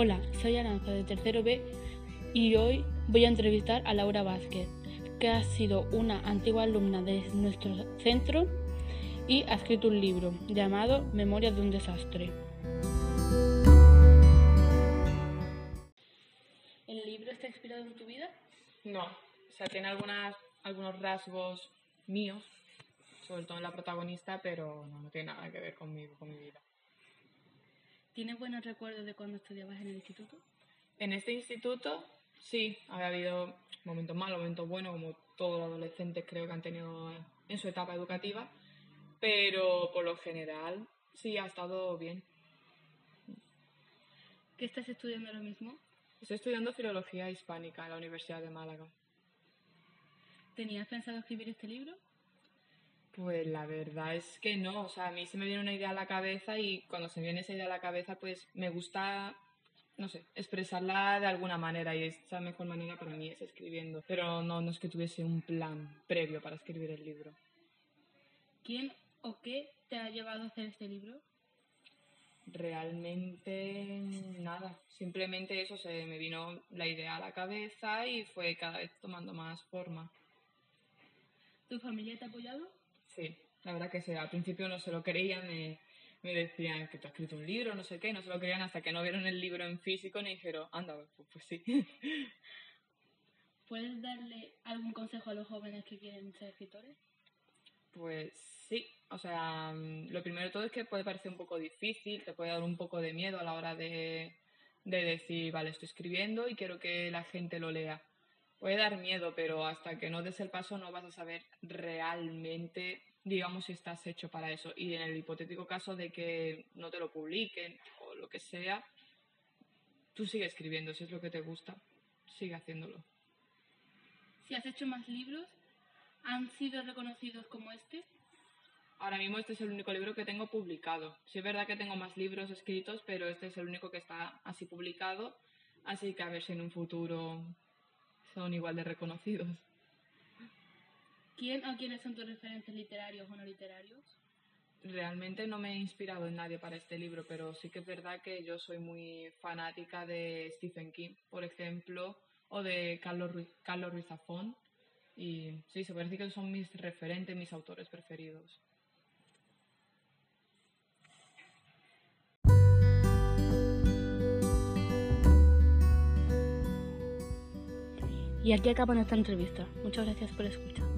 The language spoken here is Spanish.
Hola, soy Aranza de tercero B y hoy voy a entrevistar a Laura Vázquez, que ha sido una antigua alumna de nuestro centro y ha escrito un libro llamado Memorias de un desastre. ¿El libro está inspirado en tu vida? No, o sea, tiene algunos rasgos míos, sobre todo en la protagonista, pero no, tiene nada que ver con mi vida. ¿Tienes buenos recuerdos de cuando estudiabas en el instituto? En este instituto, sí, ha habido momentos malos, momentos buenos, como todos los adolescentes creo que han tenido en su etapa educativa, pero por lo general sí ha estado bien. ¿Qué estás estudiando ahora mismo? Estoy estudiando filología hispánica en la Universidad de Málaga. ¿Tenías pensado escribir este libro? Pues la verdad es que no, o sea, a mí se me viene una idea a la cabeza y cuando se me viene esa idea a la cabeza, pues me gusta, no sé, expresarla de alguna manera y esa mejor manera para mí es escribiendo. Pero no, no es que tuviese un plan previo para escribir el libro. ¿Quién o qué te ha llevado a hacer este libro? Realmente nada, simplemente eso, se me vino la idea a la cabeza y fue cada vez tomando más forma. ¿Tu familia te ha apoyado? Sí, la verdad que sí. Al principio no se lo creían, me, me decían que tú has escrito un libro, no sé qué, no se lo creían hasta que no vieron el libro en físico y dijeron, anda, pues, pues sí. ¿Puedes darle algún consejo a los jóvenes que quieren ser escritores? Pues sí, o sea, mm, lo primero de todo es que puede parecer un poco difícil, te puede dar un poco de miedo a la hora de, de decir, vale, estoy escribiendo y quiero que la gente lo lea. Puede dar miedo, pero hasta que no des el paso no vas a saber realmente, digamos, si estás hecho para eso. Y en el hipotético caso de que no te lo publiquen o lo que sea, tú sigue escribiendo, si es lo que te gusta, sigue haciéndolo. Si has hecho más libros, ¿han sido reconocidos como este? Ahora mismo este es el único libro que tengo publicado. Sí es verdad que tengo más libros escritos, pero este es el único que está así publicado. Así que a ver si en un futuro son igual de reconocidos. ¿Quién o quiénes son tus referentes literarios o no literarios? Realmente no me he inspirado en nadie para este libro, pero sí que es verdad que yo soy muy fanática de Stephen King, por ejemplo, o de Carlos Ruiz, Carlos Ruiz Zafón. Y sí, se parece que son mis referentes, mis autores preferidos. Y aquí acaba nuestra entrevista. Muchas gracias por escuchar.